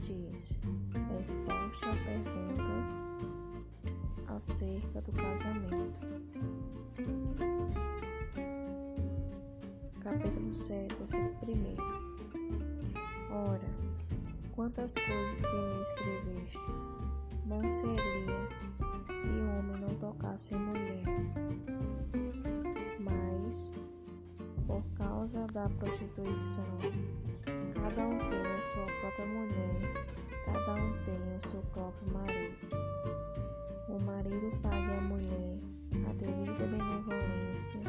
diz: Resposta a perguntas acerca do casamento. Capítulo 7, versículo 1. Ora, quantas coisas que me escreveste, não seria que homem não tocasse em mulher. Mas, por causa da prostituição, cada um tem a sua própria mulher, cada um tem o seu próprio marido. O marido paga à mulher a devida benevolência,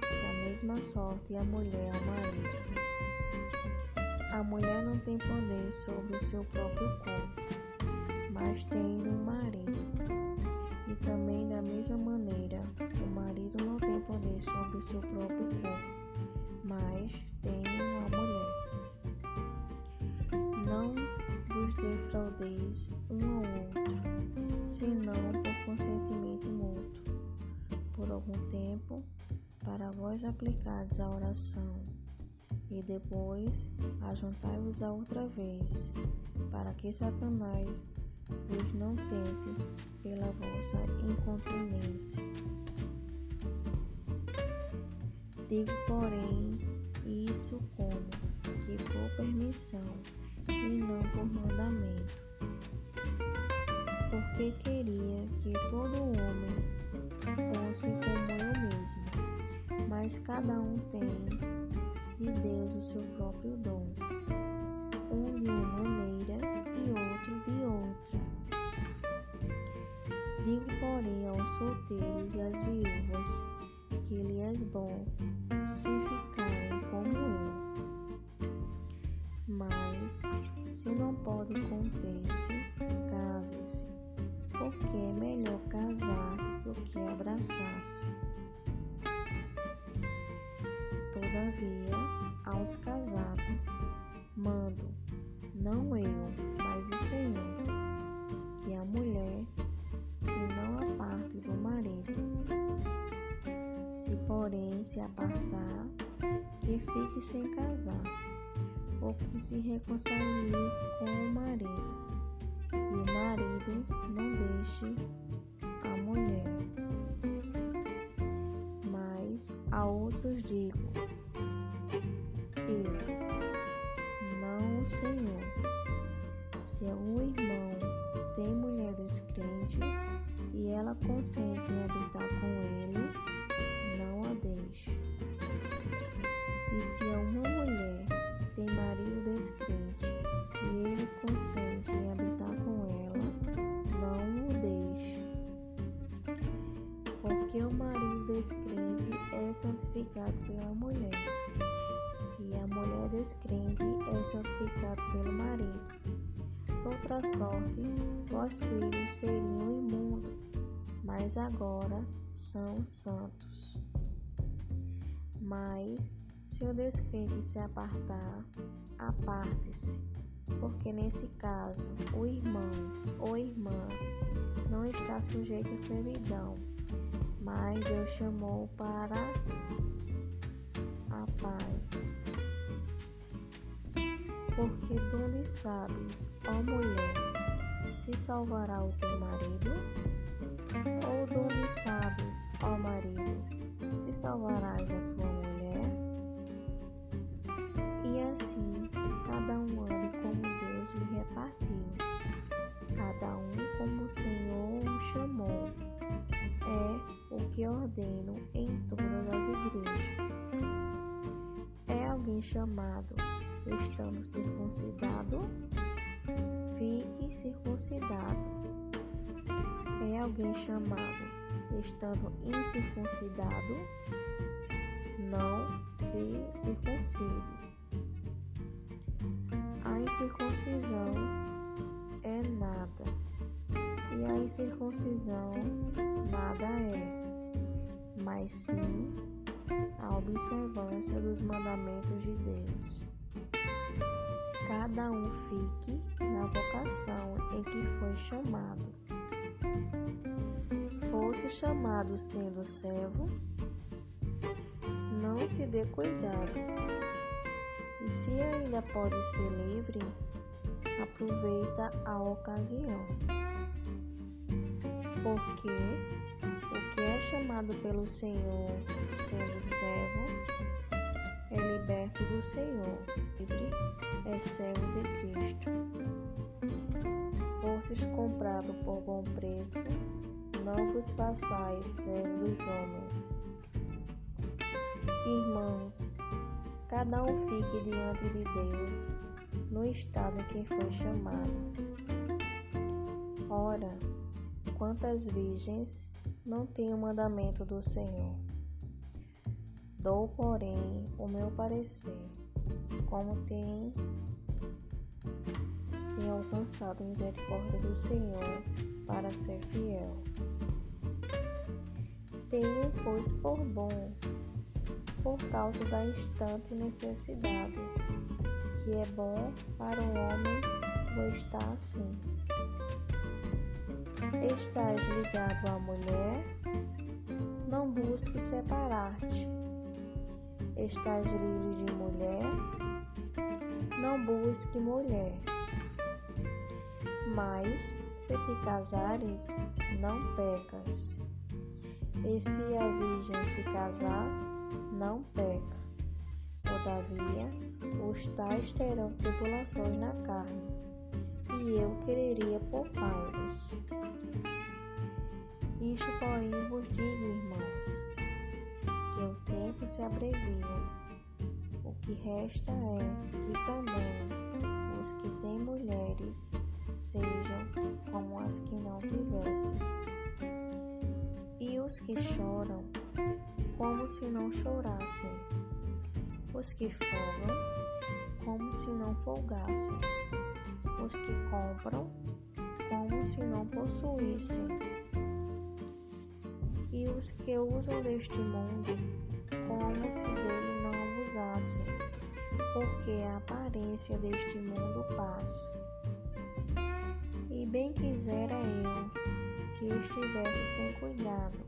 da mesma sorte a mulher ao marido. A mulher não tem poder sobre o seu próprio corpo, mas tem um marido. E também da mesma maneira, o marido não tem poder sobre o seu próprio corpo, mas tem defraudeis um ao outro, senão por consentimento mútuo, por algum tempo, para vós aplicardes a oração, e depois ajuntai-vos a outra vez, para que Satanás vos não tente pela vossa incontinência. Digo, porém, isso como que por permissão e não por mandamento, mas cada um tem de Deus o seu próprio dom, um de uma maneira e outro de outra. Digo, porém, aos solteiros e às viúvas que lhe é bom não eu, mas o Senhor, que a mulher se não aparte do marido. Se, porém, se apartar, que fique sem casar, ou que se reconcilie com o marido, e o marido não deixe a mulher. Mas a outros digo, santificado pela mulher, e a mulher descrente é santificada pelo marido. Outra sorte, vós filhos seriam imundos, mas agora são santos. Mas, se o descrente se apartar, aparte-se, porque nesse caso o irmão ou irmã não está sujeito à servidão, mas Deus chamou para paz. Porque donde sabes, ó mulher, se salvará o teu marido? Ou donde sabes, ó marido, se salvarás a tua mulher? E assim, cada um ande como Deus lhe repartiu, cada um como o Senhor o chamou. É o que ordeno em todas as igrejas. Alguém chamado estando circuncidado? Fique circuncidado. É alguém chamado estando incircuncidado? Não se circuncide. A incircuncisão é nada, e a incircuncisão nada é, mas sim a observância dos mandamentos de Deus. Cada um fique na vocação em que foi chamado. Fosse chamado sendo servo, não te dê cuidado. E se ainda pode ser livre, aproveita a ocasião. Porque chamado pelo Senhor, sendo servo, é liberto do Senhor, livre é servo de Cristo. Fostes comprado por bom preço, não vos façais servos dos homens. Irmãos, cada um fique diante de Deus no estado em que foi chamado. Ora, quantas virgens não têm o mandamento do Senhor? Dou, porém, o meu parecer, como tem, tem alcançado misericórdia do Senhor para ser fiel. Tenho, pois, por bom, por causa da instante necessidade, que é bom para o homem estar assim. Estás ligado à mulher, não busque separar-te estás livre de mulher, não busque mulher. Mas, se te casares, não pecas. E se a virgem se casar, não peca. Todavia, os tais terão tribulações na carne, e eu quereria poupá-los. Isto, porém, vos digo, irmãos, o tempo se abrevia. O que resta é que também os que têm mulheres sejam como as que não tivessem. E os que choram, como se não chorassem. Os que folgam, como se não folgassem. Os que compram, como se não possuíssem e os que usam deste mundo como se dele não abusassem, porque a aparência deste mundo passa. E bem quisera eu que estivesse sem cuidado.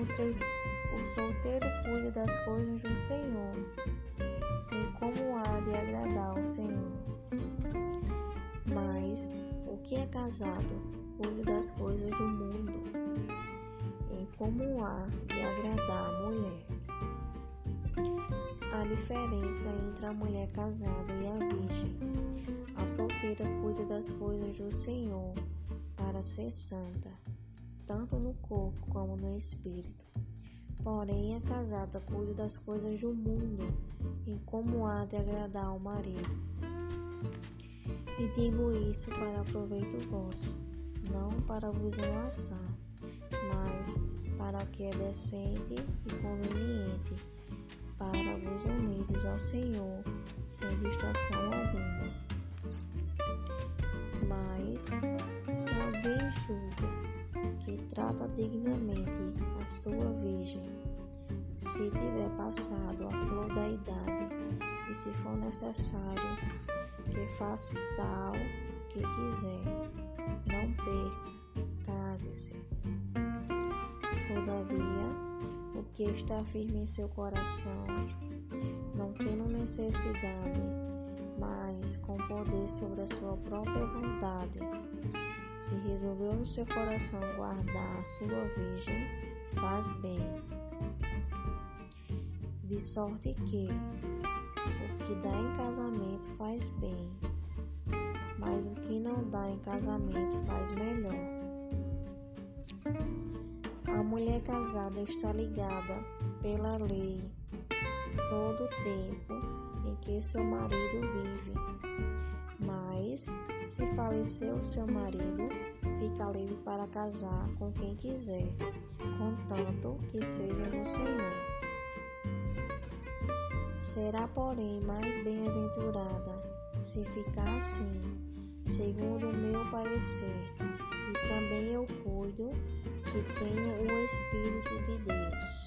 O, seu, o solteiro cuida das coisas do Senhor, e como há de agradar ao Senhor. Mas o que é casado cuida das coisas do mundo como há de agradar a mulher. A diferença entre a mulher casada e a virgem. A solteira cuida das coisas do Senhor para ser santa, tanto no corpo como no espírito. Porém, a casada cuida das coisas do mundo e como há de agradar ao marido. E digo isso para proveito vosso, não para vos enlaçar, para o que é decente e conveniente, para vos unidos ao Senhor, sem distração alguma. Mas, se alguém julga que trata dignamente a sua virgem, se tiver passado a flor da idade, e se for necessário que faça tal que quiser, não perca, case-se. Todavia, o que está firme em seu coração, não tendo necessidade, mas com poder sobre a sua própria vontade, se resolveu no seu coração guardar a sua virgem, faz bem. De sorte que o que dá em casamento faz bem, mas o que não dá em casamento faz melhor. A mulher casada está ligada pela lei todo o tempo em que seu marido vive. Mas, se faleceu seu marido, fica livre para casar com quem quiser, contanto que seja no Senhor. Será, porém, mais bem-aventurada se ficar assim, segundo o meu parecer, e também eu cuido que tenha o Espírito de Deus.